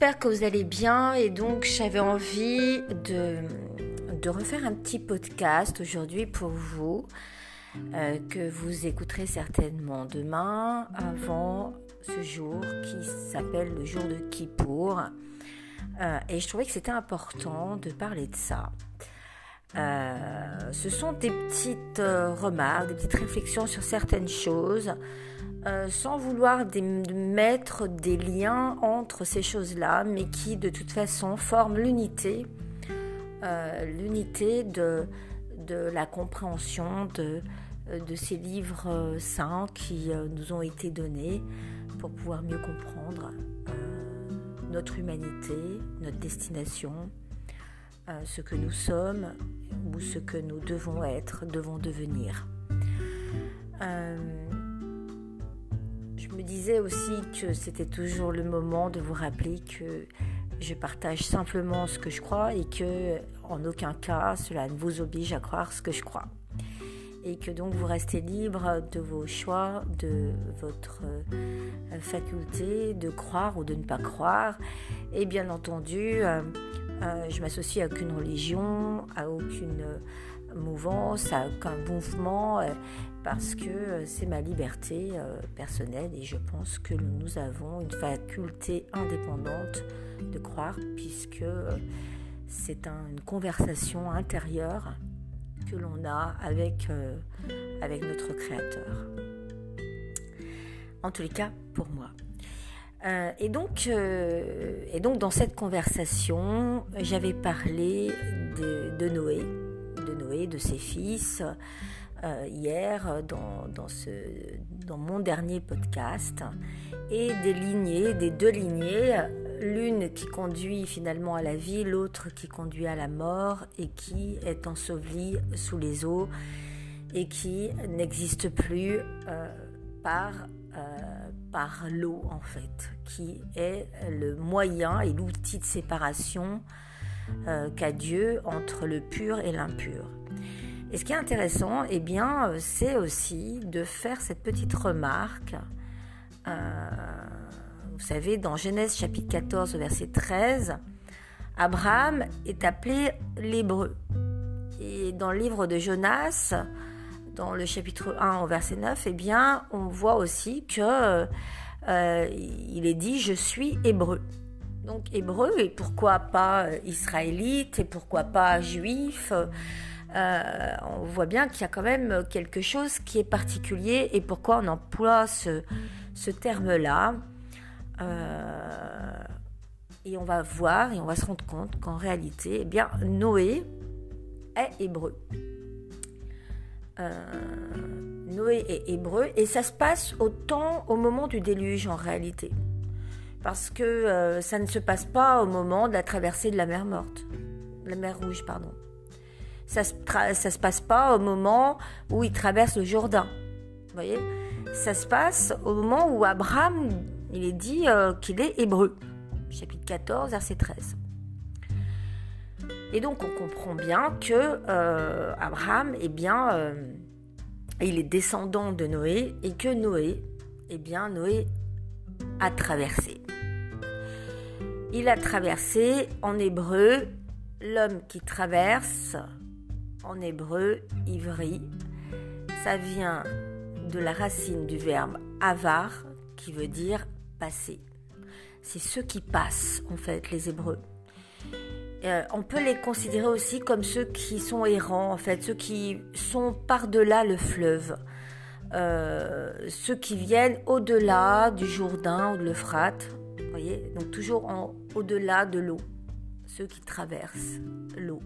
j'espère que vous allez bien et donc j'avais envie de, refaire un petit podcast aujourd'hui pour vous euh, que vous écouterez certainement demain avant ce jour qui s'appelle le jour de Kippour. Euh, et je trouvais que c'était important de parler de ça. Euh, ce sont des petites remarques, des petites réflexions sur certaines choses euh, sans vouloir mettre des liens entre ces choses-là, mais qui de toute façon forment l'unité, euh, l'unité de, la compréhension de, de ces livres saints qui euh, nous ont été donnés pour pouvoir mieux comprendre notre humanité, notre destination, ce que nous sommes ou ce que nous devons être, devons devenir me disais aussi que c'était toujours le moment de vous rappeler que je partage simplement ce que je crois et que en aucun cas cela ne vous oblige à croire ce que je crois. Et que donc vous restez libre de vos choix, de votre euh, faculté de croire ou de ne pas croire. Et bien entendu, euh, euh, je m'associe à aucune religion, à aucune mouvance, à aucun mouvement parce que euh, c'est ma liberté euh, personnelle et je pense que nous avons une faculté indépendante de croire puisque euh, c'est une conversation intérieure que l'on a avec, avec notre Créateur. En tous les cas, pour moi. et, donc, et donc, dans cette conversation, j'avais parlé de Noé, Noé, de ses fils, euh, hier dans, mon dernier podcast. Et des lignées, des deux lignées, l'une qui conduit finalement à la vie, l'autre qui conduit à la mort et qui est ensevelie sous les eaux et qui n'existe plus euh, euh, par l'eau en fait, qui est le moyen et l'outil de séparation qu'a Dieu entre le pur et l'impur. Et ce qui est intéressant, eh bien, euh, c'est aussi de faire cette petite remarque. Euh, vous savez, dans Genèse chapitre 14, verset 13, Abraham est appelé l'hébreu. Et dans le livre de Jonas, dans le chapitre 1 au verset 9, eh bien, on voit aussi que euh, il est dit je suis hébreu. Donc hébreu et pourquoi pas israélite et pourquoi pas juif euh, on voit bien qu'il y a quand même quelque chose qui est particulier et pourquoi on emploie ce, terme-là. Euh, et on va voir et on va se rendre compte qu'en réalité, eh bien, Noé est hébreu. Euh, Noé est hébreu et ça se passe au temps, au moment du déluge en réalité. Parce que ça ne se passe pas au moment de la traversée de la mer morte, la mer rouge, pardon. Ça se, se passe pas au moment où il traverse le Jourdain. Vous voyez? Ça se passe au moment où Abraham, il est dit euh, qu'il est hébreu. Chapitre 14, verset 13. Et donc on comprend bien que euh, Abraham, eh bien, euh, il est descendant de Noé et que Noé, eh bien, Noé a traversé. Il a traversé en hébreu l'homme qui traverse en hébreu, ivri, ça vient de la racine du verbe avar qui veut dire passer. C'est ceux qui passent en fait, les hébreux. Euh, on peut les considérer aussi comme ceux qui sont errants en fait, ceux qui sont par-delà le fleuve. Euh, ceux qui viennent au-delà du Jourdain ou de l'Euphrate, donc toujours au-delà de l'eau, ceux qui traversent l'eau.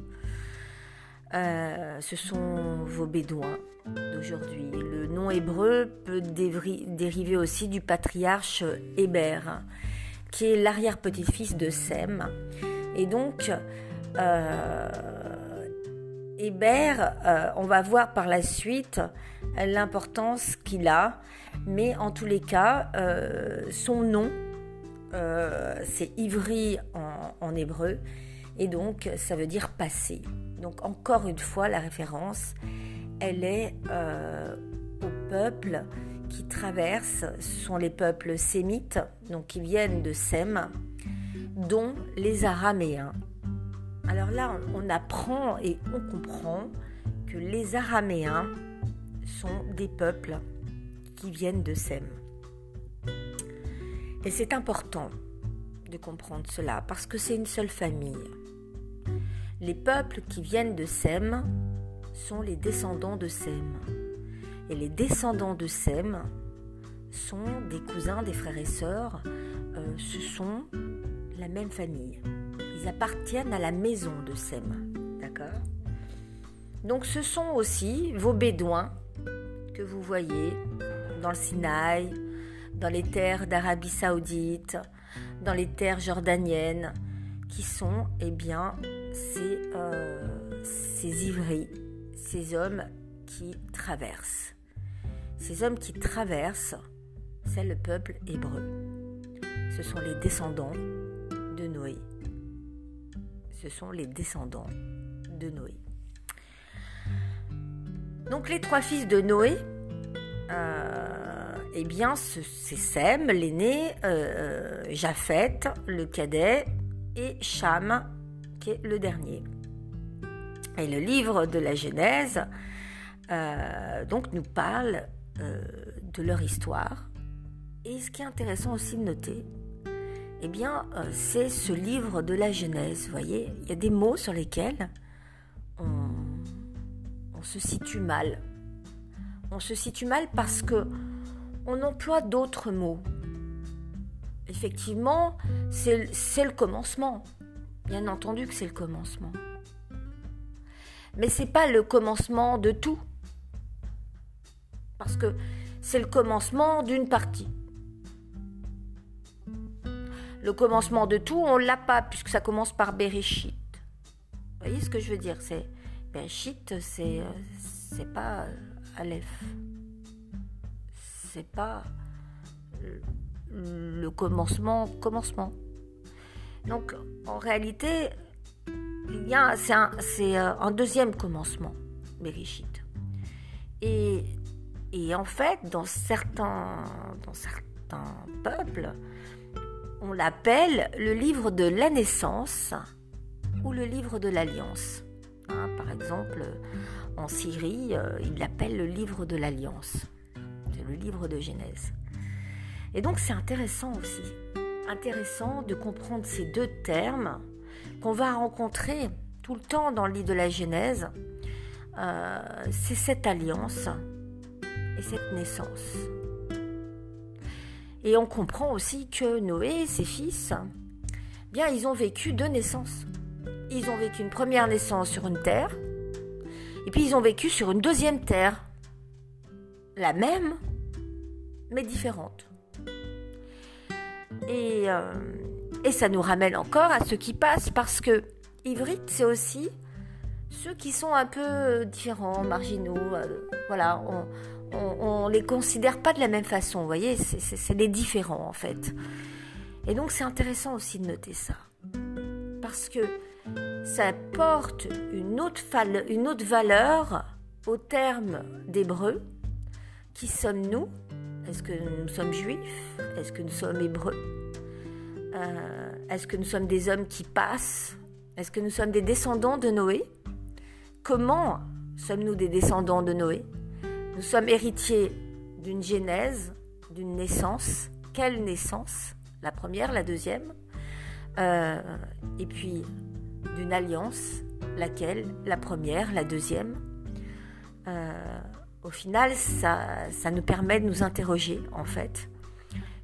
Euh, ce sont vos bédouins d'aujourd'hui. Le nom hébreu peut dériver aussi du patriarche Héber, qui est l'arrière-petit-fils de Sem. Et donc, euh, Héber, euh, on va voir par la suite l'importance qu'il a, mais en tous les cas, son nom, c'est Ivry en hébreu, et donc ça veut dire passer. Donc encore une fois, la référence, elle est euh, aux peuples qui traversent, ce sont les peuples sémites, donc qui viennent de Sem, dont les Araméens. Alors là, on apprend et on comprend que les Araméens sont des peuples qui viennent de Sem. Et c'est important de comprendre cela parce que c'est une seule famille. Les peuples qui viennent de Sem sont les descendants de Sem. Et les descendants de Sem sont des cousins, des frères et sœurs. Euh, ce sont la même famille. Ils appartiennent à la maison de Sem. D'accord? Donc ce sont aussi vos bédouins que vous voyez dans le Sinaï, dans les terres d'Arabie Saoudite, dans les terres jordaniennes, qui sont eh bien, ces, euh, ces ivris, ces hommes qui traversent. Ces hommes qui traversent, c'est le peuple hébreu. Ce sont les descendants de Noé. Ce sont les descendants de Noé. Donc les trois fils de Noé, euh, eh bien c'est Sem, l'aîné, euh, Japhet, le cadet, et Cham, qui est le dernier. Et le livre de la Genèse euh, donc nous parle de leur histoire. Et ce qui est intéressant aussi de noter, eh bien, c'est ce livre de la Genèse. Vous voyez, il y a des mots sur lesquels on, se situe mal. On se situe mal parce que on emploie d'autres mots. Effectivement, c'est le commencement. Bien entendu que c'est le commencement. Mais c'est pas le commencement de tout. Parce que c'est le commencement d'une partie. Le commencement de tout, on l'a pas puisque ça commence par Bereshit. Vous voyez ce que je veux dire? C'est ben, shit, c'est euh, pas euh, Aleph. C'est pas le commencement, commencement. Donc, en réalité, il y a, c'est un, euh, un, deuxième commencement, Bereshit. Et, et en fait, dans certains, dans certains peuples, on l'appelle le livre de la naissance ou le livre de l'alliance. Hein, par exemple, en Syrie, euh, il l'appelle le livre de l'Alliance. Le livre de Genèse. Et donc c'est intéressant aussi, intéressant de comprendre ces deux termes qu'on va rencontrer tout le temps dans le livre de la Genèse. Euh, c'est cette alliance et cette naissance. Et on comprend aussi que Noé et ses fils, bien, ils ont vécu deux naissances ils ont vécu une première naissance sur une terre, et puis ils ont vécu sur une deuxième terre, la même, mais différente. Et, euh, et ça nous ramène encore à ce qui passe, parce que hybride, c'est aussi ceux qui sont un peu différents, marginaux. Euh, voilà, on, ne les considère pas de la même façon, vous voyez, c'est des différents en fait. Et donc c'est intéressant aussi de noter ça. Parce que ça porte une autre, une autre valeur au terme d'hébreu. Qui sommes-nous? Est-ce que nous sommes juifs? Est-ce que nous sommes hébreux? Euh, Est-ce que nous sommes des hommes qui passent? Est-ce que nous sommes des descendants de Noé? Comment sommes-nous des descendants de Noé? Nous sommes héritiers d'une genèse, d'une naissance. Quelle naissance? La première, la deuxième. Euh, Et puis, d'une alliance, laquelle? La première, la deuxième. Euh, au final, ça, nous permet de nous interroger, en fait,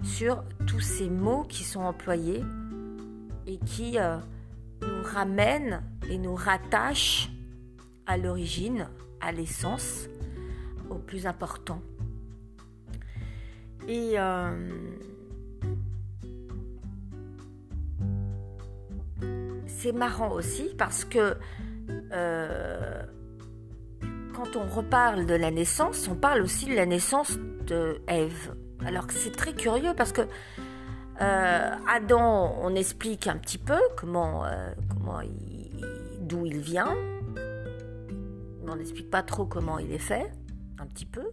sur tous ces mots qui sont employés et qui euh, nous ramènent et nous rattachent à l'origine, à l'essence, au plus important. Et euh, c'est marrant aussi parce que euh, quand on reparle de la naissance, on parle aussi de la naissance de Ève. Alors que c'est très curieux parce que euh, Adam, on explique un petit peu comment, euh, comment d'où il vient. On n'explique pas trop comment il est fait, un petit peu.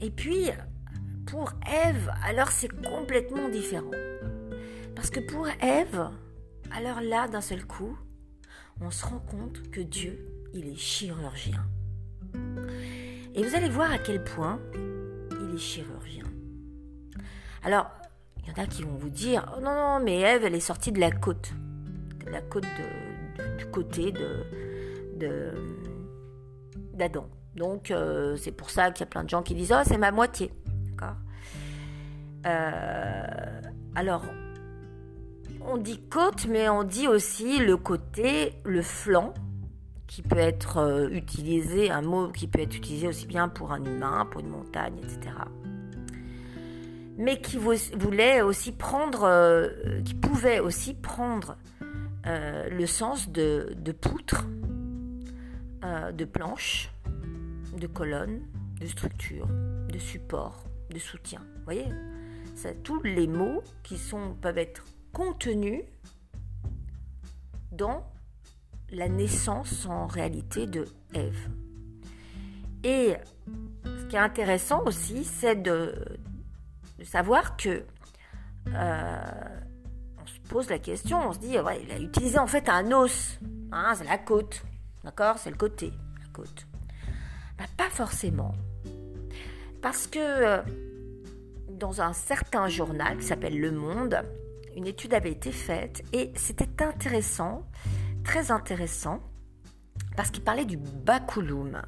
Et puis, pour Ève, alors c'est complètement différent. Parce que pour Ève, alors là, d'un seul coup, on se rend compte que Dieu, il est chirurgien. Et vous allez voir à quel point il est chirurgien. Alors, il y en a qui vont vous dire, oh non, non, mais Ève, elle est sortie de la côte. De la côte du côté de d'Adam. Donc, euh, c'est pour ça qu'il y a plein de gens qui disent, oh, c'est ma moitié. D'accord? Euh, Alors, on dit côte, mais on dit aussi le côté, le flanc, qui peut être euh, utilisé, un mot qui peut être utilisé aussi bien pour un humain, pour une montagne, etc. Mais qui voulait aussi prendre, euh, qui pouvait aussi prendre euh, le sens de, poutre, de planche, de colonne, de structure, de support, de soutien. Vous voyez? C'est tous les mots qui sont, peuvent être contenus dans la naissance en réalité de Ève. Et ce qui est intéressant aussi, c'est de, savoir que euh, on se pose la question, on se dit, ouais, il a utilisé en fait un os, hein, c'est la côte, d'accord, c'est le côté, la côte. Bah, pas forcément, parce que euh, dans un certain journal qui s'appelle Le Monde, une étude avait été faite et c'était intéressant très intéressant parce qu'il parlait du baculum,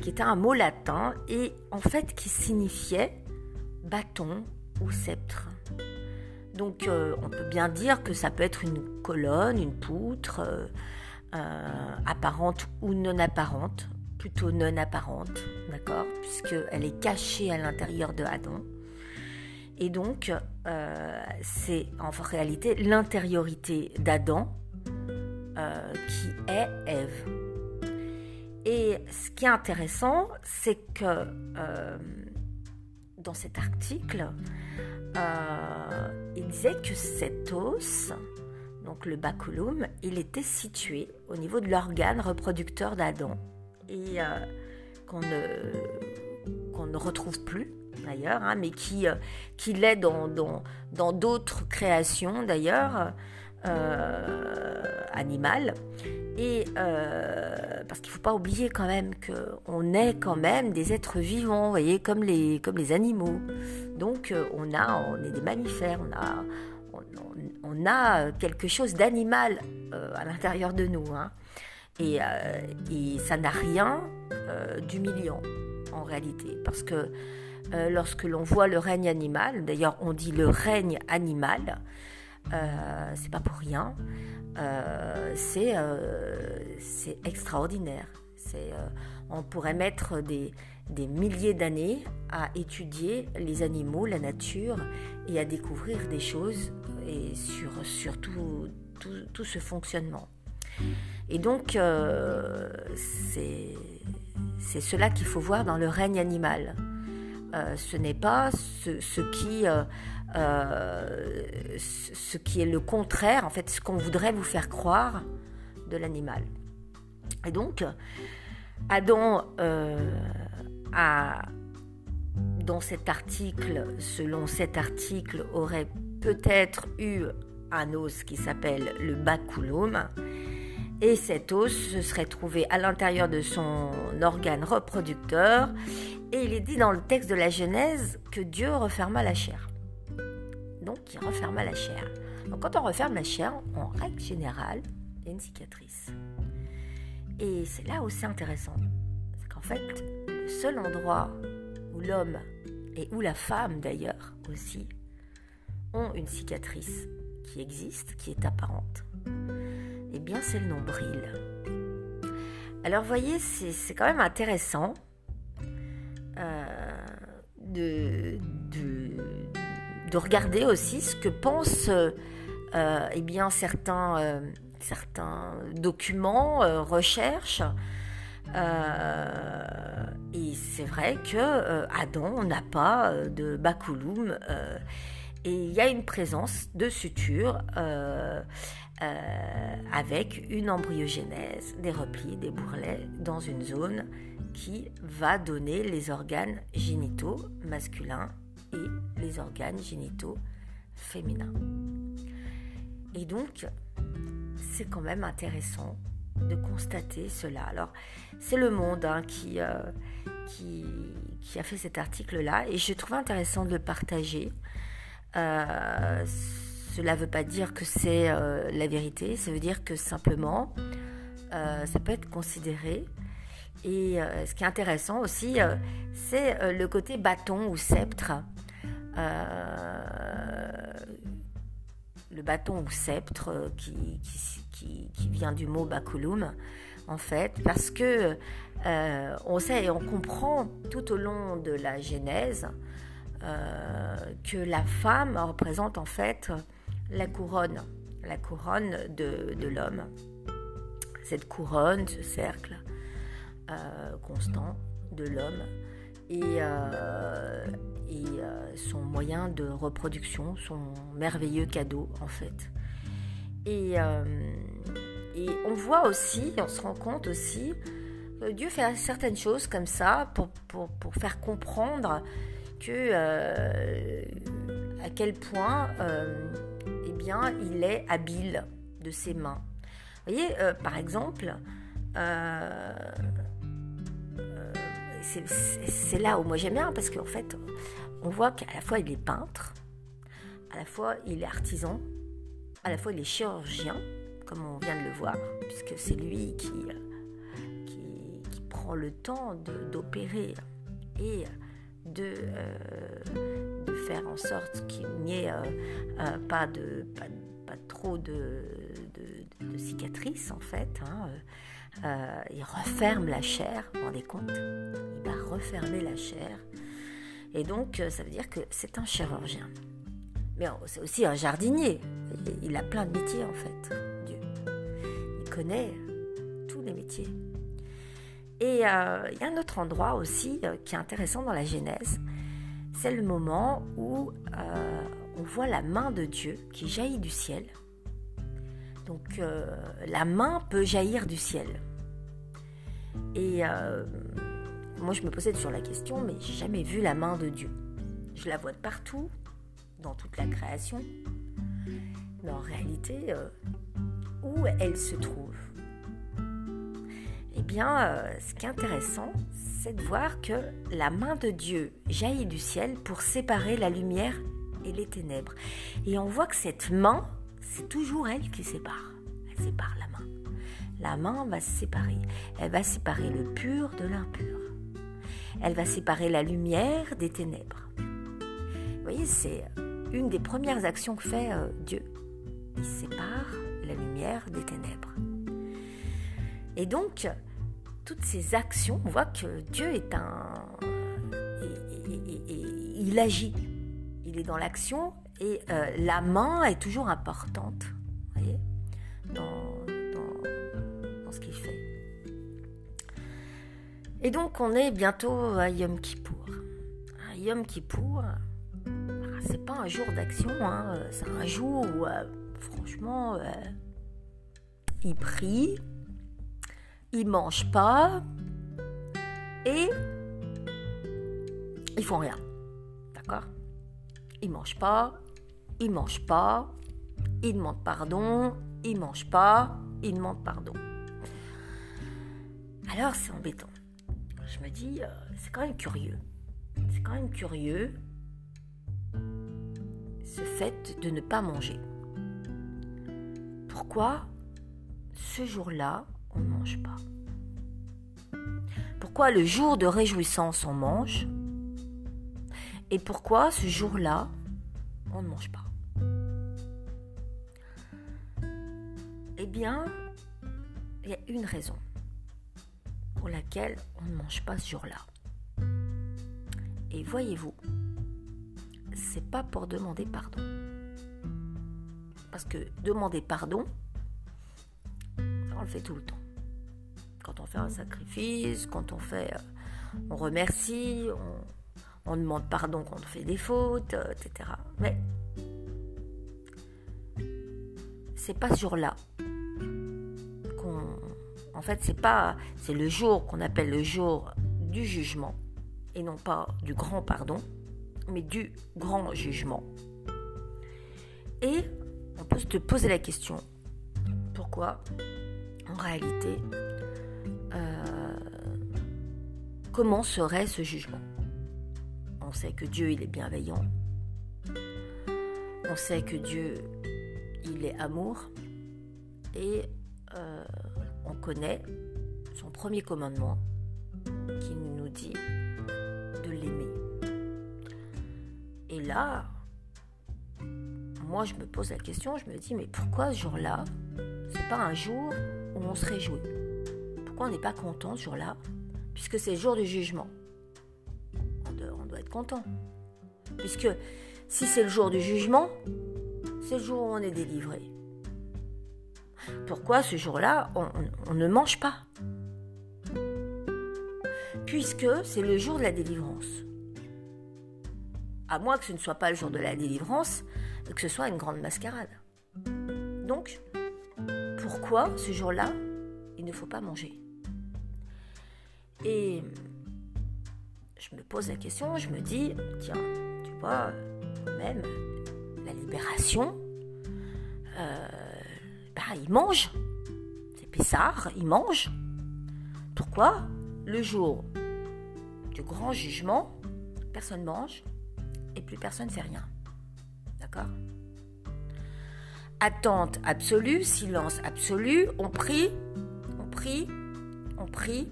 qui était un mot latin et en fait qui signifiait bâton ou sceptre. Donc euh, on peut bien dire que ça peut être une colonne, une poutre, euh, euh, apparente ou non apparente, plutôt non apparente, d'accord, puisqu'elle est cachée à l'intérieur de Adam. Et donc c'est en réalité l'intériorité d'Adam euh, qui est Ève. Et ce qui est intéressant, c'est que euh, dans cet article, euh, il disait que cet os, donc le baculum, il était situé au niveau de l'organe reproducteur d'Adam et qu'on ne, retrouve plus d'ailleurs, hein, mais qui, qui l'est dans d'autres créations d'ailleurs. Euh, animal. Et euh, parce qu'il ne faut pas oublier quand même qu'on est quand même des êtres vivants, voyez, comme les, comme les animaux. Donc euh, on, a, on est des mammifères, on a, on, a quelque chose d'animal à l'intérieur de nous. Hein. Et, et, ça n'a rien d'humiliant en réalité. Parce que lorsque l'on voit le règne animal, d'ailleurs on dit le règne animal, euh, c'est pas pour rien. Euh, euh, c'est extraordinaire. on pourrait mettre des, milliers d'années à étudier les animaux, la nature et à découvrir des choses et sur, tout, tout, ce fonctionnement. Et donc, c'est cela qu'il faut voir dans le règne animal. ce n'est pas ce qui euh, ce qui est le contraire, en fait, ce qu'on voudrait vous faire croire de l'animal. Et donc, Adam euh, a, dans cet article, selon cet article, aurait peut-être eu un os qui s'appelle le baculum, et cet os se serait trouvé à l'intérieur de son organe reproducteur, et il est dit dans le texte de la Genèse que Dieu referma la chair donc qui referma la chair. Donc quand on referme la chair, en règle générale, il y a une cicatrice. Et c'est là où c'est intéressant. C'est qu'en fait, le seul endroit où l'homme et où la femme d'ailleurs aussi ont une cicatrice qui existe, qui est apparente, eh bien c'est le nombril. Alors voyez, c'est quand même intéressant euh, de, de, de regarder aussi ce que pensent euh, eh bien, certains, euh, certains documents, euh, recherches. et c'est vrai que Adam n'a pas de baculum et il y a une présence de suture avec une embryogénèse, des replis, des bourrelets dans une zone qui va donner les organes génitaux masculins et les organes génitaux féminins. Et donc, c'est quand même intéressant de constater cela. Alors, c'est Le Monde hein, qui, euh, qui, a fait cet article-là et je trouve intéressant de le partager. Euh, cela ne veut pas dire que c'est euh, la vérité, ça veut dire que simplement, ça peut être considéré. Et ce qui est intéressant aussi, c'est le côté bâton ou sceptre. Le bâton ou sceptre qui, qui, qui, vient du mot bakulum, en fait, parce que euh, on sait et on comprend tout au long de la Genèse euh, que la femme représente en fait la couronne, la couronne de, l'homme. Cette couronne, ce cercle euh, constant de l'homme et, et son moyen de reproduction, son merveilleux cadeau en fait. Euh, et, on voit aussi, on se rend compte aussi, que Dieu fait certaines choses comme ça pour, pour, faire comprendre que euh, à quel point euh, eh bien, il est habile de ses mains. Vous voyez, par exemple, c'est là où moi j'aime bien parce qu'en fait, on voit qu'à la fois il est peintre, à la fois il est artisan, à la fois il est chirurgien, comme on vient de le voir, puisque c'est lui qui, qui, prend le temps d'opérer et de, euh, de, faire en sorte qu'il n'y ait euh, euh, pas, de, pas, trop de, cicatrices en fait. Hein. Il referme la chair, vous vous rendez compte? Il va refermer la chair. Et donc, ça veut dire que c'est un chirurgien. Mais c'est aussi un jardinier. Il a plein de métiers en fait, Dieu. Il connaît tous les métiers. Et euh, il y a un autre endroit aussi euh, qui est intéressant dans la Genèse. C'est le moment où euh, on voit la main de Dieu qui jaillit du ciel. Donc la main peut jaillir du ciel. Et moi je me posais toujours la question, mais j'ai jamais vu la main de Dieu. Je la vois de partout, dans toute la création, mais en réalité, euh, où elle se trouve? Eh bien, euh, ce qui est intéressant, c'est de voir que la main de Dieu jaillit du ciel pour séparer la lumière et les ténèbres. Et on voit que cette main, c'est toujours elle qui sépare. Elle sépare la main. La main va se séparer. Elle va séparer le pur de l'impur. Elle va séparer la lumière des ténèbres. Vous voyez, c'est une des premières actions que fait euh, Dieu. Il sépare la lumière des ténèbres. Et donc, toutes ces actions, on voit que Dieu est un... il agit. Il est dans l'action et euh, la main est toujours importante, qu'il fait. Et donc, on est bientôt à Yom Kippour. À Yom Kippour, c'est pas un jour d'action, hein. c'est un jour où, euh, franchement, euh, ils prient, ils mangent pas et ils font rien. D'accord? Ils mangent pas, ils mangent pas, ils demandent pardon, ils mangent pas, ils demandent pardon. Alors c'est embêtant. Je me dis, euh, c'est quand même curieux. C'est quand même curieux ce fait de ne pas manger. Pourquoi ce jour-là, on ne mange pas? Pourquoi le jour de réjouissance, on mange? Et pourquoi ce jour-là, on ne mange pas? Eh bien, il y a une raison laquelle on ne mange pas ce jour-là. Et voyez-vous, c'est pas pour demander pardon. Parce que demander pardon, on le fait tout le temps. Quand on fait un sacrifice, quand on fait, euh, on remercie, on, demande pardon quand on fait des fautes, euh, etc. Mais c'est pas ce jour-là en fait, c'est pas, c'est le jour qu'on appelle le jour du jugement et non pas du grand pardon mais du grand jugement. Et on peut se poser la question, pourquoi en réalité, euh, comment serait ce jugement? On sait que Dieu, il est bienveillant. On sait que Dieu, il est amour. Et euh, on connaît son premier commandement qui nous dit de l'aimer. Et là, moi je me pose la question, je me dis mais pourquoi ce jour-là, c'est pas un jour où on se réjouit? Pourquoi on n'est pas content ce jour-là? Puisque c'est le jour du jugement. On doit, on doit être content. Puisque si c'est le jour du jugement, c'est le jour où on est délivré. Pourquoi ce jour-là, on, ne mange pas? Puisque c'est le jour de la délivrance. À moins que ce ne soit pas le jour de la délivrance que ce soit une grande mascarade. Donc, pourquoi ce jour-là, il ne faut pas manger? Et je me pose la question, je me dis, tiens, tu vois, même la libération, euh, bah, il mange. C'est Pessard, il mange. Pourquoi Le jour du grand jugement, personne mange et plus personne ne fait rien. D'accord? Attente absolue, silence absolu, on prie, on prie, on prie,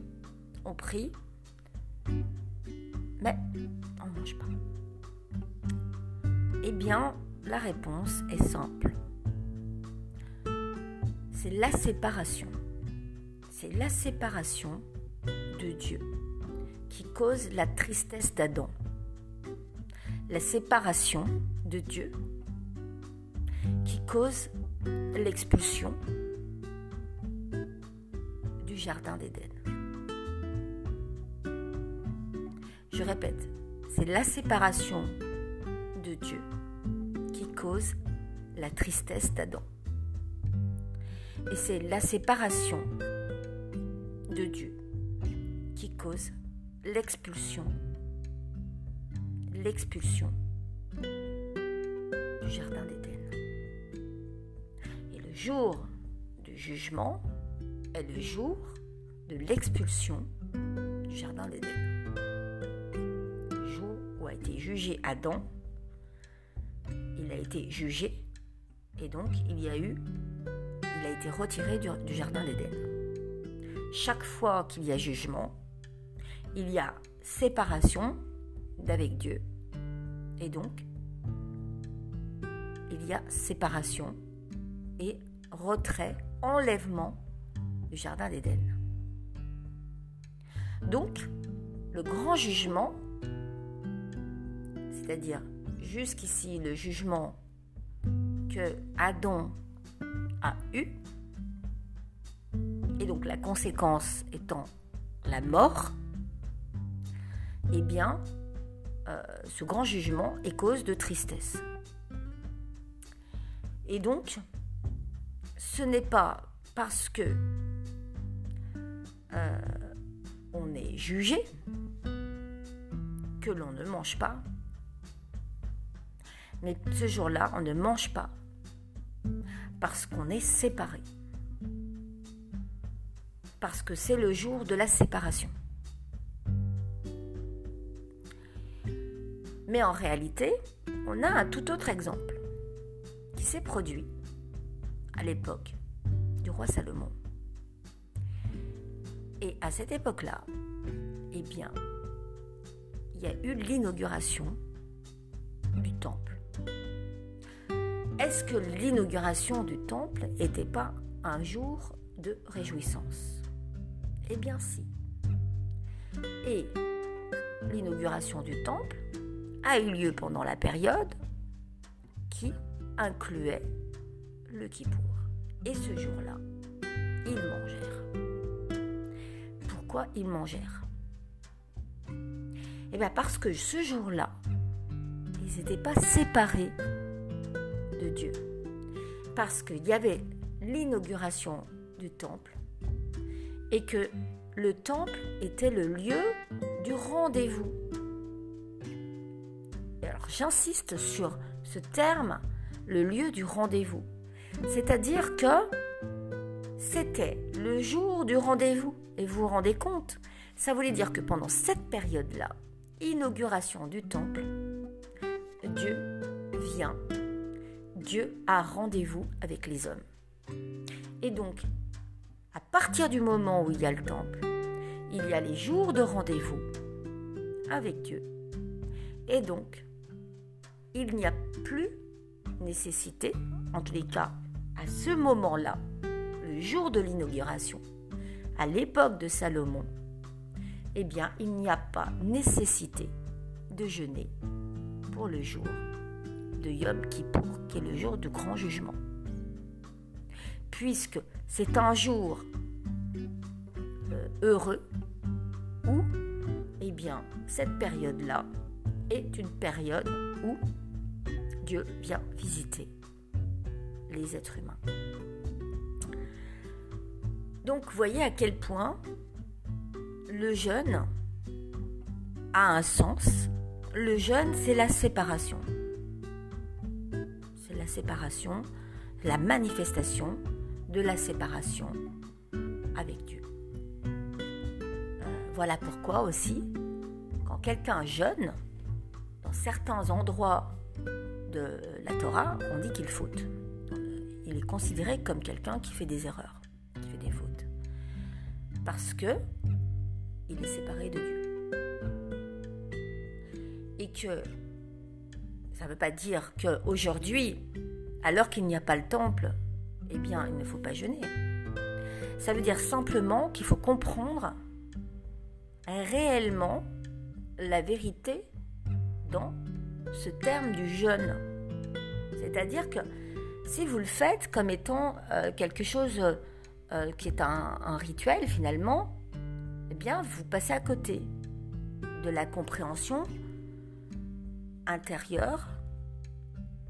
on prie, mais on ne mange pas. Eh bien, la réponse est simple c'est la séparation. C'est la séparation de Dieu qui cause la tristesse d'Adam. La séparation de Dieu qui cause l'expulsion du Jardin d'Éden. Je répète, c'est la séparation de Dieu qui cause la tristesse d'Adam. Et c'est la séparation de Dieu qui cause l'expulsion, l'expulsion du Jardin d'Éden. Et le jour du jugement est le jour de l'expulsion du Jardin d'Éden. Le jour où a été jugé Adam, il a été jugé et donc il y a eu été retiré du, Jardin d'Éden. Chaque fois qu'il y a jugement, il y a séparation d'avec Dieu. Et donc, il y a séparation et retrait, enlèvement du Jardin d'Éden. Donc, le grand jugement, c'est-à-dire jusqu'ici le jugement que Adam a eu, donc la conséquence étant la mort, eh bien, euh, ce grand jugement est cause de tristesse. Et donc, ce n'est pas parce que euh, on est jugé que l'on ne mange pas, mais ce jour-là, on ne mange pas parce qu'on est séparé. Parce que c'est le jour de la séparation. Mais en réalité, on a un tout autre exemple qui s'est produit à l'époque du roi Salomon. Et à cette époque-là, eh bien, il y a eu l'inauguration du temple est-ce que l'inauguration du temple n'était pas un jour de réjouissance? Eh bien si. Et l'inauguration du temple a eu lieu pendant la période qui incluait le Kippour. Et ce jour-là, ils mangèrent. Pourquoi ils mangèrent? Eh bien parce que ce jour-là, ils n'étaient pas séparés de Dieu. Parce qu'il y avait l'inauguration du temple et que le temple était le lieu du rendez-vous. Alors j'insiste sur ce terme, le lieu du rendez-vous. C'est-à-dire que c'était le jour du rendez-vous. Et vous vous rendez compte Ça voulait dire que pendant cette période-là, inauguration du temple, Dieu vient, Dieu a rendez-vous avec les hommes. Et donc, à partir du moment où il y a le temple, il y a les jours de rendez-vous avec Dieu. Et donc, il n'y a plus nécessité, en tous les cas à ce moment-là, le jour de l'inauguration, à l'époque de Salomon, eh bien, il n'y a pas nécessité de jeûner pour le jour de Yom Kippour, qui est le jour du grand jugement. Puisque c'est un jour euh, heureux où, eh bien, cette période-là est une période où Dieu vient visiter les êtres humains. Donc, voyez à quel point le jeûne a un sens. Le jeûne, c'est la séparation. C'est la séparation, la manifestation de la séparation avec Dieu. Euh, voilà pourquoi aussi, quand quelqu'un jeûne, dans certains endroits de la Torah, on dit qu'il faute. Il est considéré comme quelqu'un qui fait des erreurs, qui fait des fautes. Parce que il est séparé de Dieu. Et que ça ne veut pas dire qu'aujourd'hui, alors qu'il n'y a pas le temple, eh bien, il ne faut pas jeûner. Ça veut dire simplement qu'il faut comprendre réellement la vérité dans ce terme du jeûne. C'est-à-dire que si vous le faites comme étant euh, quelque chose euh, qui est un, rituel finalement, eh bien vous passez à côté de la compréhension intérieure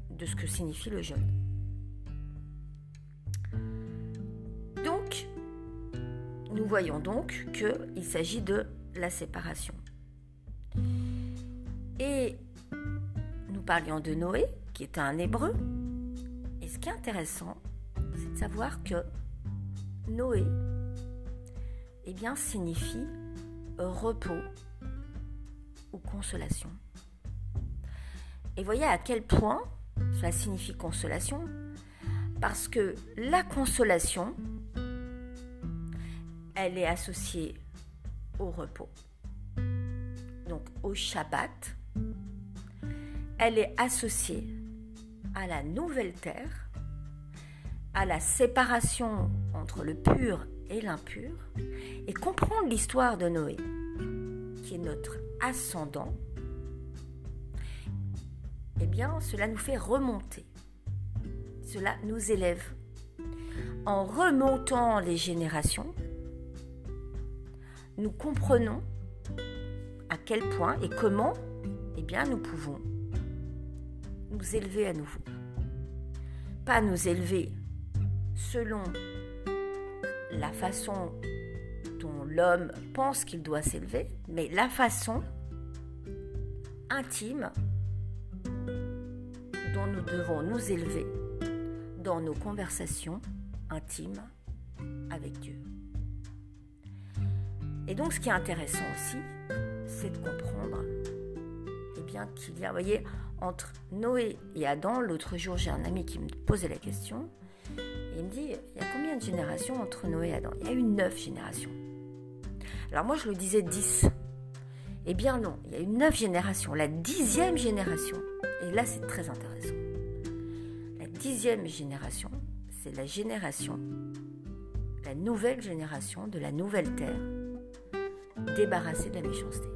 de ce que signifie le jeûne. Nous voyons donc qu'il s'agit de la séparation. Et nous parlions de Noé, qui est un hébreu. Et ce qui est intéressant, c'est de savoir que Noé eh bien, signifie repos ou consolation. Et voyez à quel point cela signifie consolation, parce que la consolation, elle est associée au repos, donc au Shabbat. Elle est associée à la nouvelle terre, à la séparation entre le pur et l'impur, et comprendre l'histoire de Noé, qui est notre ascendant, eh bien, cela nous fait remonter. Cela nous élève. En remontant les générations, nous comprenons à quel point et comment eh nous pouvons nous élever à nouveau. Pas nous élever selon la façon dont l'homme pense qu'il doit s'élever, mais la façon intime dont nous devons nous élever dans nos conversations intimes avec Dieu. Et donc ce qui est intéressant aussi, c'est de comprendre eh bien, qu'il y a, vous voyez, entre Noé et Adam, l'autre jour j'ai un ami qui me posait la question, et il me dit, il y a combien de générations entre Noé et Adam? Il y a eu neuf générations. Alors moi je le disais dix. Eh bien non, il y a eu neuf générations, la dixième génération. Et là c'est très intéressant. La dixième génération, c'est la génération, la nouvelle génération de la nouvelle terre débarrasser de la méchanceté.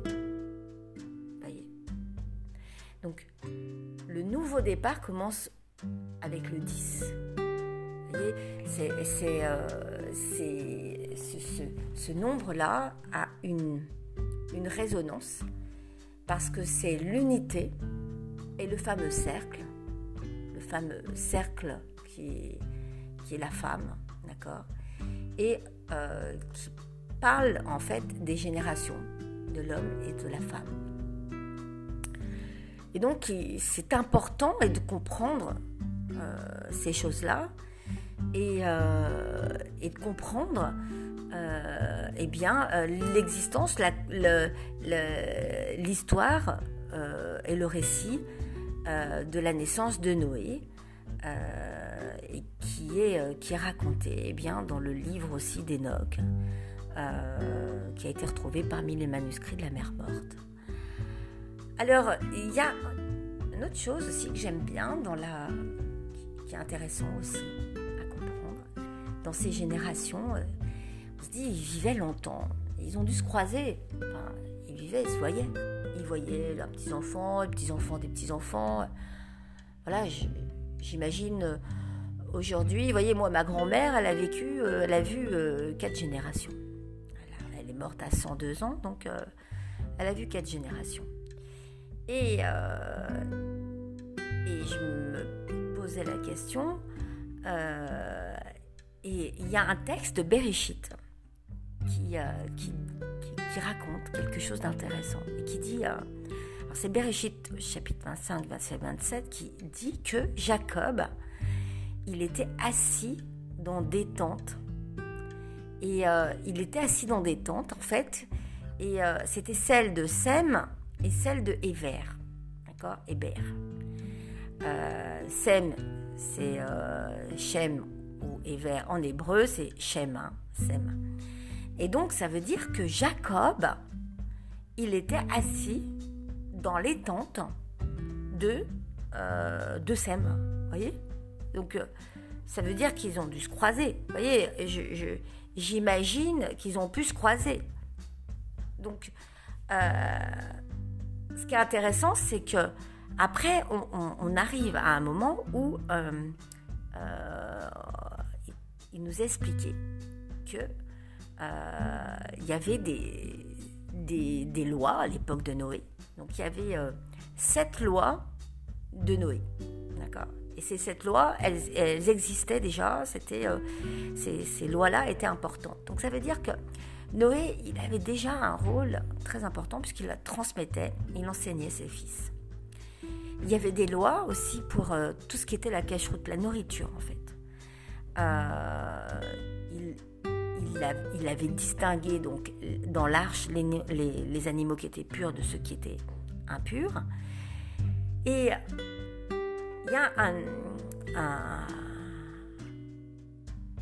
Donc, le nouveau départ commence avec le 10. Voyez, c'est, euh, ce, nombre-là a une, résonance parce que c'est l'unité et le fameux cercle, le fameux cercle qui qui est la femme, d'accord, et euh, qui parle en fait des générations de l'homme et de la femme. Et donc c'est important de comprendre euh, ces choses-là et, et de comprendre eh bien l'existence, l'histoire et le récit de la naissance de Noé. qui est, qui raconté eh bien, dans le livre aussi d'Enoch, qui a été retrouvé parmi les manuscrits de la mer morte. Alors, il y a une autre chose aussi que j'aime bien, dans la... qui est intéressant aussi à comprendre, dans ces générations, euh, on se dit, ils vivaient longtemps, ils ont dû se croiser, ils vivaient, ils se voyaient, ils voyaient leurs petits-enfants, les petits-enfants des petits-enfants. Voilà, j'imagine euh, aujourd'hui, vous voyez, moi, ma grand-mère, elle a vécu, euh, elle a vu quatre générations. Morte à 102 ans, donc elle a vu quatre générations. Et, euh, je me posais la question. Euh, et il y a un texte de Bereshit euh, qui, raconte quelque chose d'intéressant et qui dit. c'est Bereshit, chapitre 25, 27, 27, qui dit que Jacob, il était assis dans des tentes. Et il était assis dans des tentes, en fait. Et c'était celle de Sem et celle de Héber. D'accord? Héber. Euh, Sem, c'est euh, Shem ou Héber en hébreu, c'est Shem, hein, Sem. Et donc, ça veut dire que Jacob, il était assis dans les tentes de, euh, de Sem. Vous voyez? Donc, euh, ça veut dire qu'ils ont dû se croiser. Vous voyez, j'imagine qu'ils ont pu se croiser. Donc, ce qui est intéressant, c'est que après, on, arrive à un moment où euh, euh, il nous expliquait que euh, il y avait des, des, lois à l'époque de Noé. Donc il y avait sept lois de Noé, d'accord? Et ces sept lois, elles, existaient déjà. C'était ces, ces lois-là étaient importantes. Donc ça veut dire que Noé, il avait déjà un rôle très important puisqu'il la transmettait, il enseignait ses fils. Il y avait des lois aussi pour euh, tout ce qui était la cache-route, la nourriture en fait. Euh, il, avait distingué donc dans l'arche les, animaux qui étaient purs de ceux qui étaient impurs. Et il y a un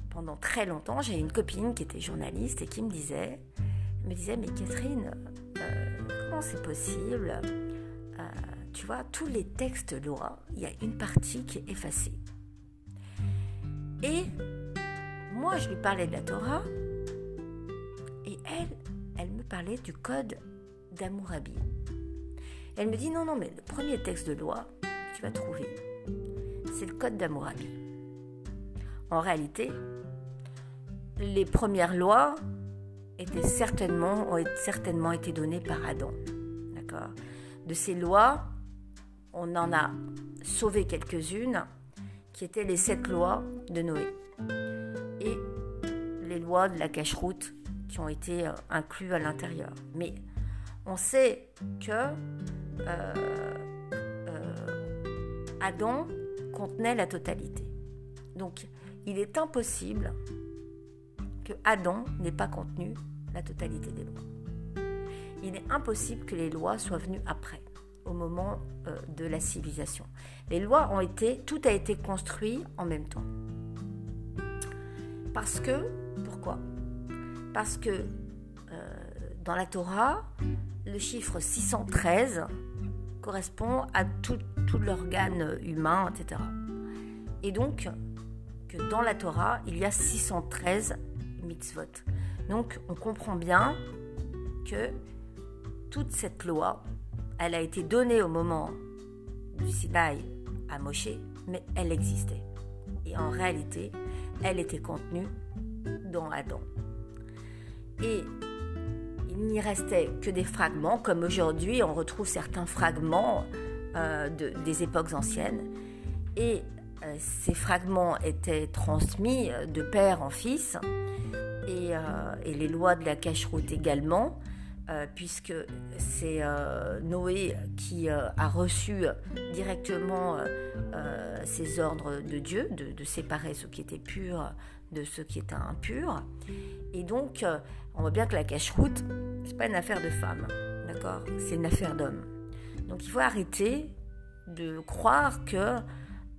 pendant très longtemps, j'ai une copine qui était journaliste et qui me disait, me disait, mais Catherine, euh, comment c'est possible? Euh, Tu vois, tous les textes loi, il y a une partie qui est effacée. Et moi, je lui parlais de la Torah, et elle, elle me parlait du code d'Amourabi. Elle me dit, non, non, mais le premier texte de loi tu vas trouver, c'est le code d'Amourabi. En réalité, les premières lois certainement, ont certainement été données par Adam. De ces lois, on en a sauvé quelques-unes, qui étaient les sept lois de Noé. Et les lois de la cache-route qui ont été euh, inclus à l'intérieur. Mais on sait que euh, euh, Adam contenait la totalité. Donc, il est impossible que Adam n'ait pas contenu la totalité des lois. Il est impossible que les lois soient venues après, au moment euh, de la civilisation. Les lois ont été, tout a été construit en même temps. Parce que, pourquoi? Parce que euh, dans la Torah, le chiffre 613 correspond à tout, tout l'organe humain, etc. Et donc, que dans la Torah, il y a 613 mitzvot. Donc on comprend bien que toute cette loi, elle a été donnée au moment du Sinaï à Moshe, mais elle existait. Et en réalité, elle était contenue dans Adam. Et il n'y restait que des fragments, comme aujourd'hui on retrouve certains fragments euh, de, des époques anciennes. Et euh, ces fragments étaient transmis de père en fils, et, euh, les lois de la cache-route également, puisque c'est Noé qui a reçu directement ces ordres de Dieu, de, de, séparer ce qui était pur de ce qui était impur. Et donc, on voit bien que la cache-route, c'est pas une affaire de femme, d'accord? C'est une affaire d'homme. Donc il faut arrêter de croire que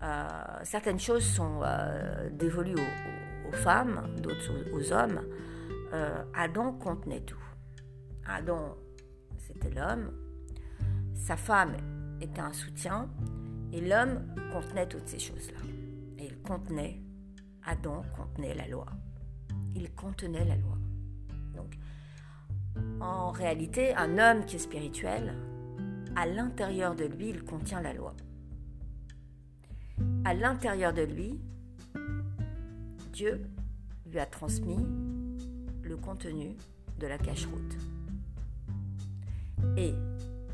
euh, certaines choses sont euh, dévolues aux, femmes, d'autres aux, hommes. Euh, Adam contenait tout. Adam, c'était l'homme. Sa femme était un soutien. Et l'homme contenait toutes ces choses-là. Et il contenait, Adam contenait la loi. Il contenait la loi. Donc, en réalité, un homme qui est spirituel, à l'intérieur de lui, il contient la loi. À l'intérieur de lui, Dieu lui a transmis le contenu de la cache-route. Et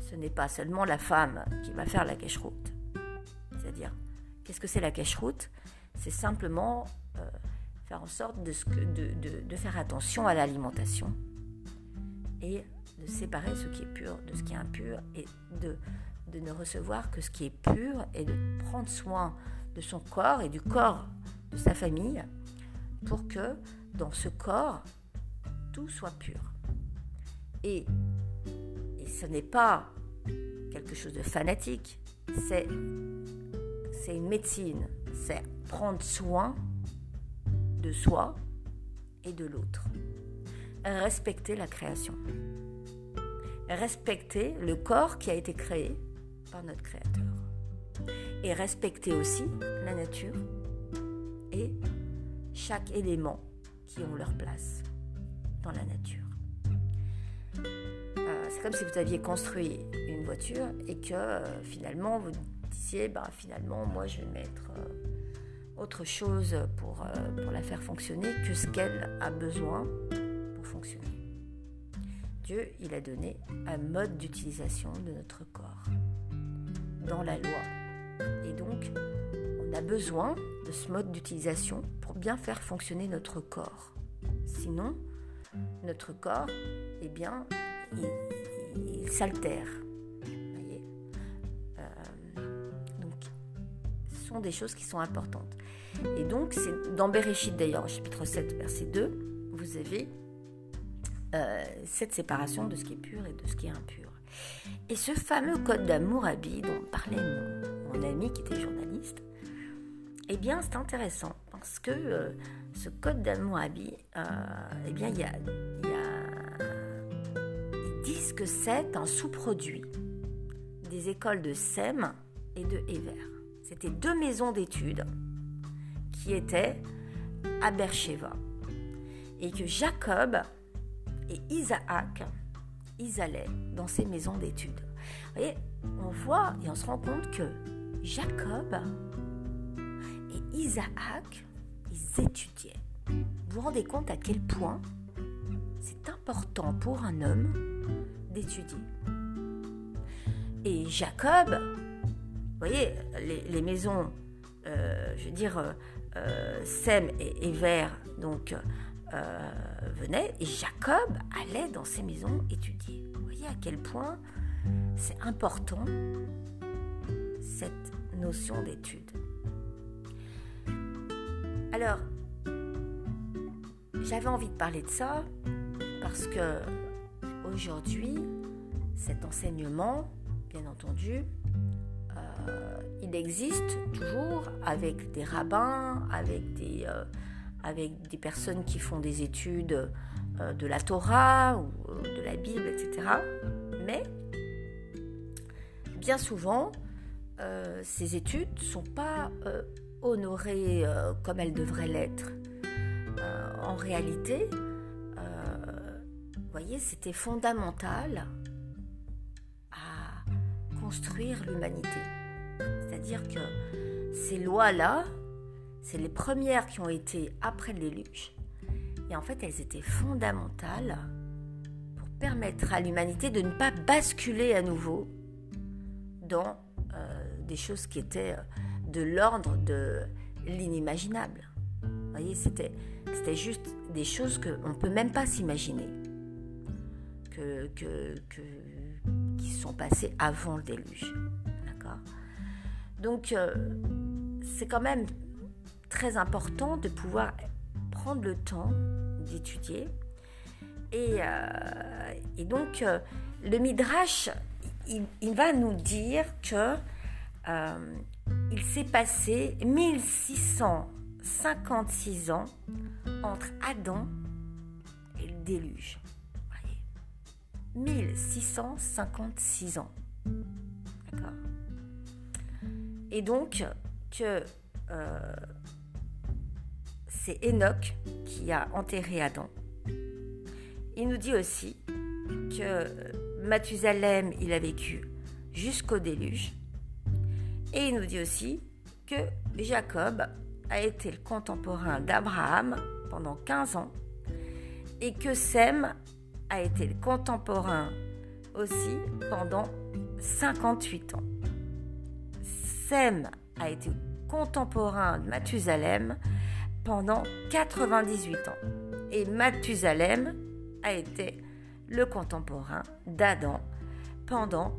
ce n'est pas seulement la femme qui va faire la cache-route. C'est-à-dire, qu'est-ce que c'est la cache-route? C'est simplement euh, faire en sorte de, de faire attention à l'alimentation et de séparer ce qui est pur de ce qui est impur et de, ne recevoir que ce qui est pur et de prendre soin de son corps et du corps de sa famille pour que dans ce corps, tout soit pur. Et, et ce n'est pas quelque chose de fanatique, c'est, c'est une médecine, c'est prendre soin de soi et de l'autre. Respecter la création respecter le corps qui a été créé par notre Créateur. Et respecter aussi la nature et chaque élément qui ont leur place dans la nature. Euh, c'est comme si vous aviez construit une voiture et que euh, finalement vous disiez, bah, finalement moi je vais mettre euh, autre chose pour, pour la faire fonctionner que ce qu'elle a besoin pour fonctionner. Dieu, il a donné un mode d'utilisation de notre corps dans la loi. Et donc, on a besoin de ce mode d'utilisation pour bien faire fonctionner notre corps. Sinon, notre corps, eh bien, il, s'altère. Euh, donc, ce sont des choses qui sont importantes. Et donc, c'est dans Bereshit d'ailleurs, chapitre 7, verset 2, vous avez euh, cette séparation de ce qui est pur et de ce qui est impur. Et ce fameux code d'amour-habit dont parlait mon, ami qui était journaliste, eh bien c'est intéressant parce que euh, ce code d'amour-habit, euh, eh bien il y a, ils disent que c'est un sous-produit des écoles de SEM et de Ever. C'était deux maisons d'études qui étaient à Bercheva et que Jacob et Isaac, ils allaient dans ces maisons d'études. Vous voyez, on voit et on se rend compte que Jacob et Isaac, ils étudiaient. Vous vous rendez compte à quel point c'est important pour un homme d'étudier. Et Jacob, vous voyez, les, maisons, euh, je veux dire, euh, euh Sem et Ever, donc euh, venait et Jacob allait dans ces maisons étudier. Vous voyez à quel point c'est important cette notion d'étude. Alors, j'avais envie de parler de ça parce que aujourd'hui, cet enseignement, bien entendu, euh, il existe toujours avec des rabbins, avec des, euh, avec des personnes qui font des études euh, de la Torah ou euh, de la Bible, etc. Mais bien souvent, euh, ces études ne sont pas honorées comme elles devraient l'être. en réalité, vous voyez, c'était fondamental à construire l'humanité. C'est-à-dire que ces lois-là, c'est les premières qui ont été après le déluge. Et en fait, elles étaient fondamentales pour permettre à l'humanité de ne pas basculer à nouveau dans euh, des choses qui étaient euh, de l'ordre de l'inimaginable. Vous voyez, c'était, c'était juste des choses qu'on ne peut même pas s'imaginer. que, qui sont passés avant le déluge. D'accord? Donc, euh, c'est quand même très important de pouvoir prendre le temps d'étudier. Et, euh, donc, euh, le Midrash, il, va nous dire que il s'est passé 1656 ans entre Adam et le déluge. 1656 ans. D'accord Et donc, que euh, c'est Enoch qui a enterré Adam. Il nous dit aussi que Mathusalem, il a vécu jusqu'au déluge. Et il nous dit aussi que Jacob a été le contemporain d'Abraham pendant 15 ans et que Sem a été le contemporain aussi pendant 58 ans. Sem a été contemporain de Mathusalem pendant 98 ans. Et Mathusalem a été le contemporain d'Adam pendant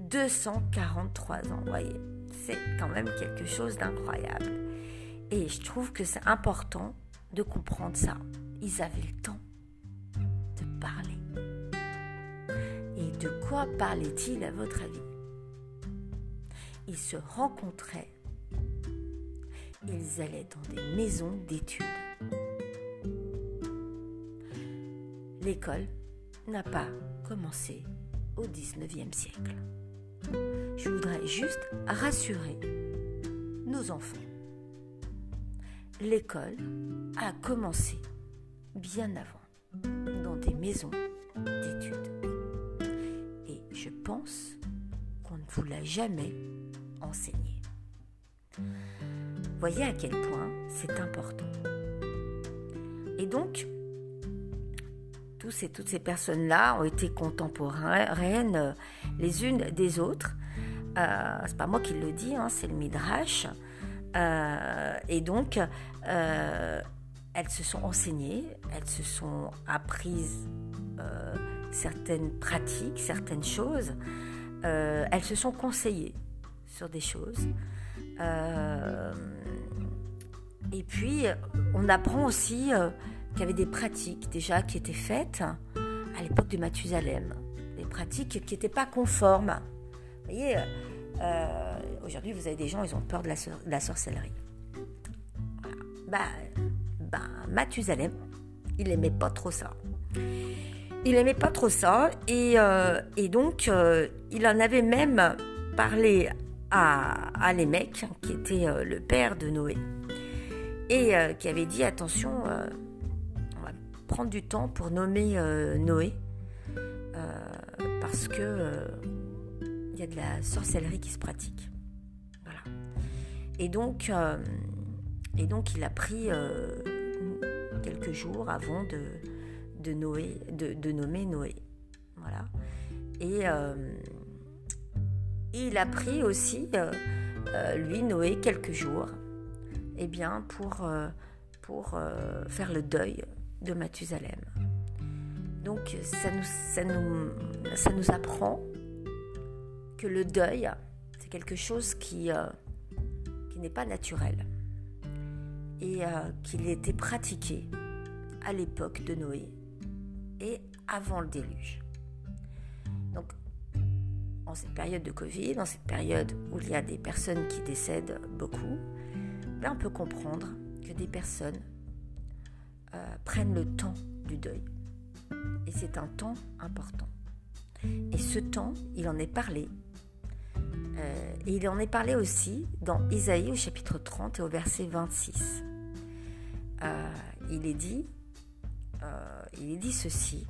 243 ans. Voyez, c'est quand même quelque chose d'incroyable. Et je trouve que c'est important de comprendre ça. Ils avaient le temps de parler. Et de quoi parlaient-ils à votre avis? Ils se rencontraient. Ils allaient dans des maisons d'études. L'école n'a pas commencé au 19e siècle. Je voudrais juste rassurer nos enfants. L'école a commencé bien avant dans des maisons d'études. Et je pense qu'on ne vous l'a jamais enseigné. Voyez à quel point c'est important. Et donc, tous et toutes ces personnes-là ont été contemporaines euh, les unes des autres. Euh, c'est pas moi qui le dis, hein, c'est le Midrash. Euh, et donc, euh, elles se sont enseignées, elles se sont apprises certaines pratiques, certaines choses. elles se sont conseillées sur des choses. Et puis, on apprend aussi qu'il y avait des pratiques déjà qui étaient faites à l'époque de Mathusalem. Des pratiques qui n'étaient pas conformes. Vous voyez, euh, aujourd'hui, vous avez des gens, ils ont peur de la, sorcellerie. Bah, bah, Mathusalem, il aimait pas trop ça. Il aimait pas trop ça, et, euh, donc, euh, il en avait même parlé à, à qui était le père de Noé, et qui avait dit attention, on va prendre du temps pour nommer Noé, parce que il y a de la sorcellerie qui se pratique. Voilà. Et donc, euh, et donc il a pris euh, quelques jours avant de, de, Noé, de, nommer Noé. Voilà. Et, euh, il a pris aussi, lui, Noé, quelques jours eh bien, pour, pour faire le deuil de Mathusalem. Donc ça nous, apprend que le deuil, c'est quelque chose qui, euh, n'est pas naturel et euh, qu'il était pratiqué à l'époque de Noé et avant le déluge. Donc, cette période de Covid, dans cette période où il y a des personnes qui décèdent beaucoup, ben, on peut comprendre que des personnes euh, prennent le temps du deuil. Et c'est un temps important. Et ce temps, il en est parlé euh, et il en est parlé aussi dans Isaïe au chapitre 30 et au verset 26. Euh, il est dit, il est dit ceci.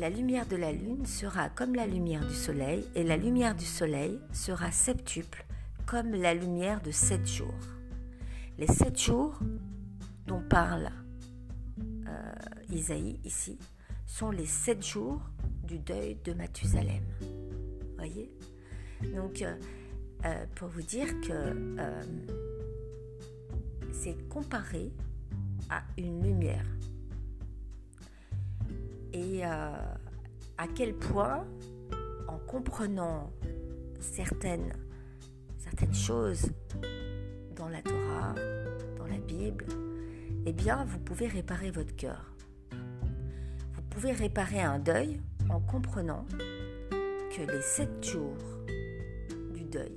La lumière de la lune sera comme la lumière du soleil, et la lumière du soleil sera septuple comme la lumière de sept jours. Les sept jours dont parle Isaïe ici sont les sept jours du deuil de Mathusalem. Voyez? Donc, euh, euh, pour vous dire que euh, c'est comparé à une lumière. Et à quel point, en comprenant certaines, choses dans la Torah, dans la Bible, eh bien, vous pouvez réparer votre cœur. Vous pouvez réparer un deuil en comprenant que les sept jours du deuil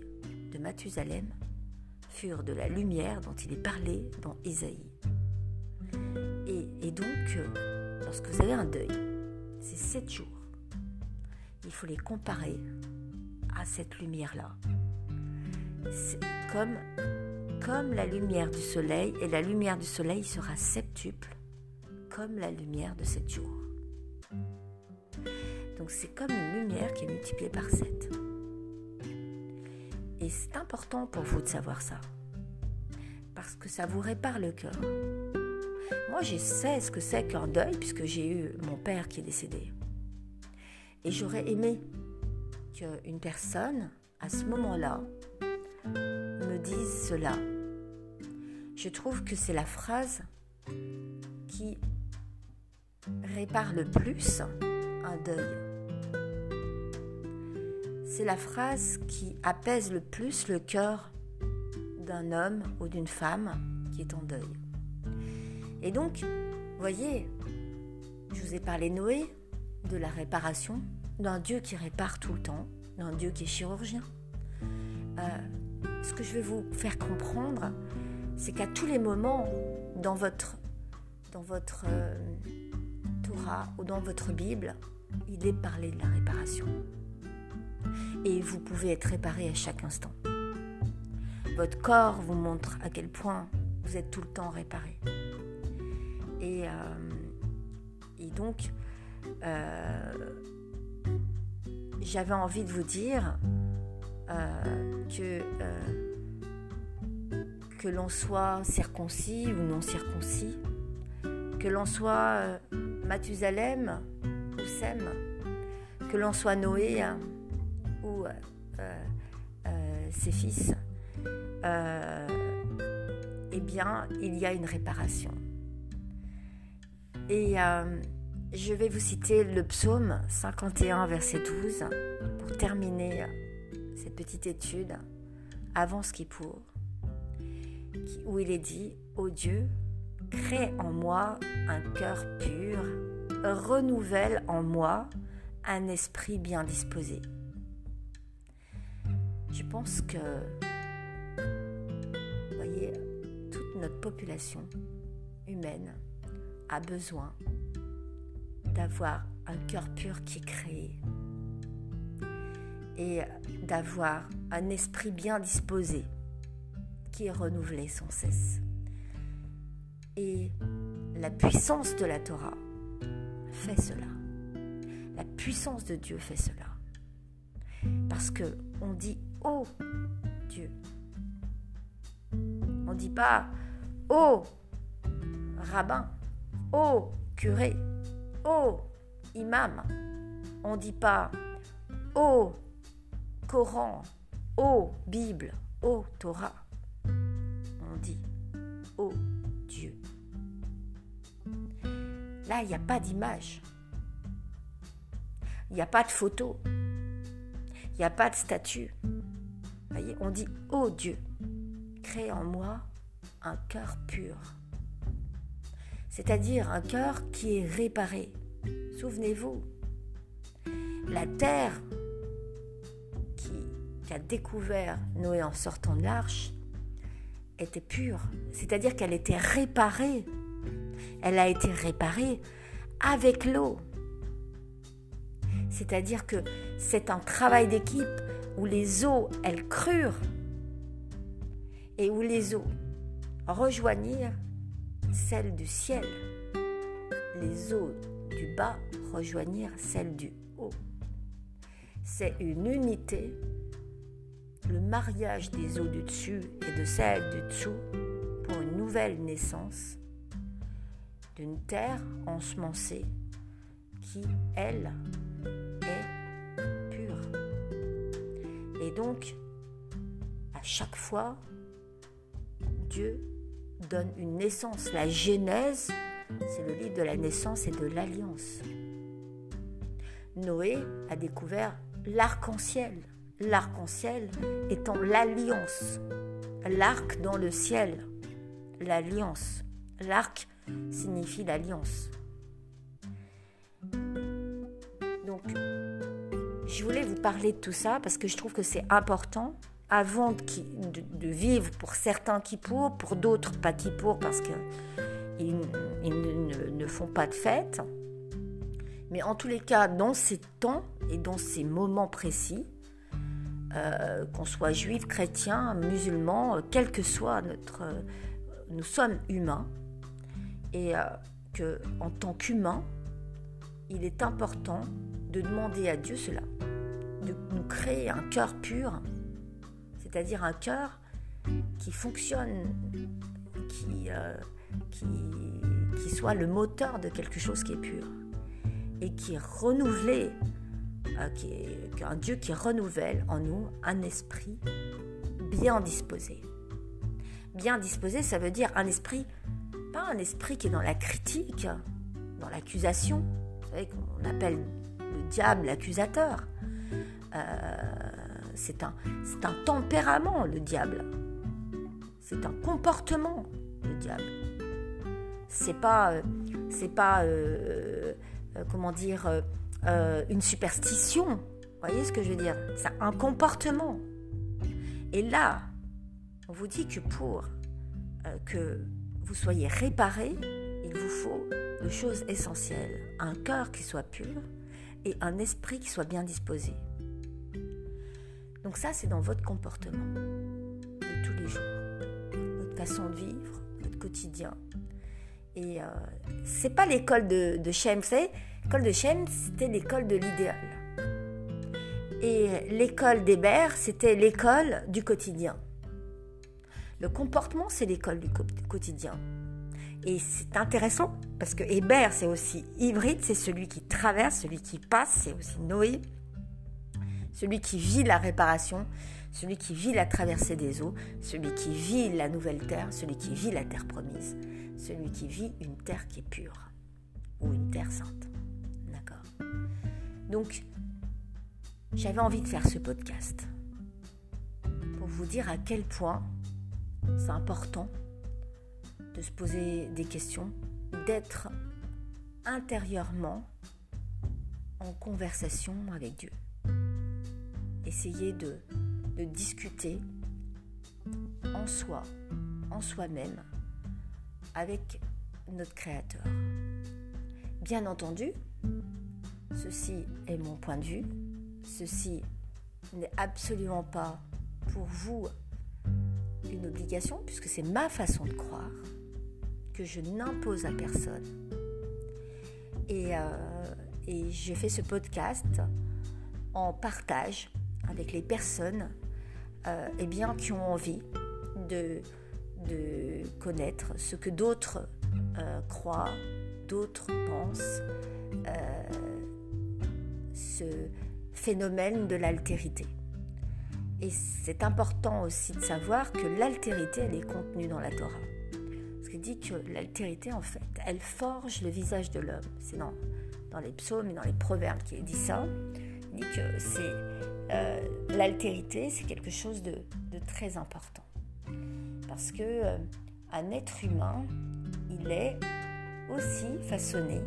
de Mathusalem furent de la lumière dont il est parlé dans Isaïe. Et, donc, lorsque vous avez un deuil, ces sept jours, il faut les comparer à cette lumière-là. C'est comme, comme la lumière du soleil, et la lumière du soleil sera septuple, comme la lumière de sept jours. Donc c'est comme une lumière qui est multipliée par 7. Et c'est important pour vous de savoir ça. Parce que ça vous répare le cœur. Moi, je sais ce que c'est qu'un deuil, puisque j'ai eu mon père qui est décédé. Et j'aurais aimé qu'une personne, à ce moment-là, me dise cela. Je trouve que c'est la phrase qui répare le plus un deuil c'est la phrase qui apaise le plus le cœur d'un homme ou d'une femme qui est en deuil. Et donc, voyez, je vous ai parlé Noé, de la réparation, d'un Dieu qui répare tout le temps, d'un Dieu qui est chirurgien. Euh, ce que je vais vous faire comprendre, c'est qu'à tous les moments dans votre, dans votre euh, Torah ou dans votre Bible, il est parlé de la réparation et vous pouvez être réparé à chaque instant. Votre corps vous montre à quel point vous êtes tout le temps réparé. Et, euh, donc, euh, j'avais envie de vous dire euh, que, que l'on soit circoncis ou non circoncis, que l'on soit Mathusalem ou Sem, que l'on soit Noé, hein, ou ses fils, eh bien, il y a une réparation. Et je vais vous citer le psaume 51, verset 12, pour terminer cette petite étude avant ce qui pour, où il est dit Ô Dieu, crée en moi un cœur pur, renouvelle en moi un esprit bien disposé. Je pense que, vous voyez, toute notre population humaine a besoin d'avoir un cœur pur qui est créé et d'avoir un esprit bien disposé qui est renouvelé sans cesse. Et la puissance de la Torah fait cela. La puissance de Dieu fait cela. Parce que on dit oh Dieu. On dit pas oh rabbin, oh curé, oh imam. On dit pas oh Coran, oh Bible, oh Torah. On dit oh Dieu. Là, il n'y a pas d'image. Il n'y a pas de photo. Il n'y a pas de statut. Voyez, on dit Oh Dieu, crée en moi un cœur pur. C'est-à-dire un cœur qui est réparé. Souvenez-vous, la terre qui, a découvert Noé en sortant de l'arche était pure. C'est-à-dire qu'elle était réparée. Elle a été réparée avec l'eau. C'est-à-dire que c'est un travail d'équipe où les eaux, elles crurent et où les eaux rejoignirent celles du ciel. Les eaux du bas rejoignirent celles du haut. C'est une unité, le mariage des eaux du dessus et de celles du dessous pour une nouvelle naissance d'une terre ensemencée qui, elle, donc, à chaque fois, Dieu donne une naissance. La Genèse, c'est le livre de la naissance et de l'alliance. Noé a découvert l'arc-en-ciel. L'arc-en-ciel étant l'alliance, l'arc dans le ciel, l'alliance. L'arc signifie l'alliance. Donc, je voulais vous parler de tout ça parce que je trouve que c'est important avant de, vivre pour certains qui pour, pour d'autres pas qui pour parce qu'ils ne, ne font pas de fête. Mais en tous les cas, dans ces temps et dans ces moments précis, euh, qu'on soit juif, chrétien, musulman, euh, quel que soit notre... Euh, nous sommes humains et que en tant qu'humain, il est important de demander à Dieu cela, de nous créer un cœur pur, c'est-à-dire un cœur qui fonctionne, qui, qui, qui soit le moteur de quelque chose qui est pur et qui est renouvelé euh, qui un Dieu qui renouvelle en nous un esprit bien disposé. Bien disposé, ça veut dire un esprit, pas un esprit qui est dans la critique, dans l'accusation. Vous savez qu'on appelle le diable l'accusateur. Euh, c'est un, tempérament, le diable. C'est un comportement, le diable. C'est pas, euh, c'est pas, comment dire, euh, une superstition. Voyez ce que je veux dire? C'est un comportement. Et là, on vous dit que pour euh, que vous soyez réparé, il vous faut deux choses essentielles. Un cœur qui soit pur et un esprit qui soit bien disposé. Donc ça, c'est dans votre comportement de tous les jours, votre façon de vivre, votre quotidien. Et euh, c'est pas l'école de, de Shem, vous savez, L'école de Shem, c'était l'école de l'idéal. Et l'école d'Hébert, c'était l'école du quotidien. Le comportement, c'est l'école du quotidien. Et c'est intéressant parce que Hébert, c'est aussi hybride, c'est celui qui traverse, celui qui passe, c'est aussi Noé, celui qui vit la réparation, celui qui vit la traversée des eaux, celui qui vit la nouvelle terre, celui qui vit la terre promise, celui qui vit une terre qui est pure ou une terre sainte. Donc, j'avais envie de faire ce podcast pour vous dire à quel point c'est important de se poser des questions, d'être intérieurement en conversation avec Dieu. Essayer de, discuter en soi, en soi-même, avec notre Créateur. Bien entendu, Ceci est mon point de vue. Ceci n'est absolument pas pour vous une obligation, puisque c'est ma façon de croire, que je n'impose à personne. Et, euh, et je fais ce podcast en partage avec les personnes euh, eh bien, qui ont envie de, de connaître ce que d'autres euh, croient, d'autres pensent. Euh, ce phénomène de l'altérité. Et c'est important aussi de savoir que l'altérité, elle est contenue dans la Torah. Parce qu'il dit que l'altérité, en fait, elle forge le visage de l'homme. C'est dans, dans les psaumes et dans les proverbes qu'il dit ça. Que c'est euh, l'altérité, c'est quelque chose de, très important. Parce que euh, un être humain, il est aussi façonné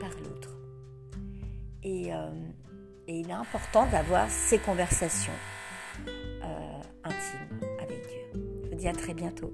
par l'autre. Euh, et, il est important d'avoir ces conversations intimes avec Dieu. Je vous dis à très bientôt.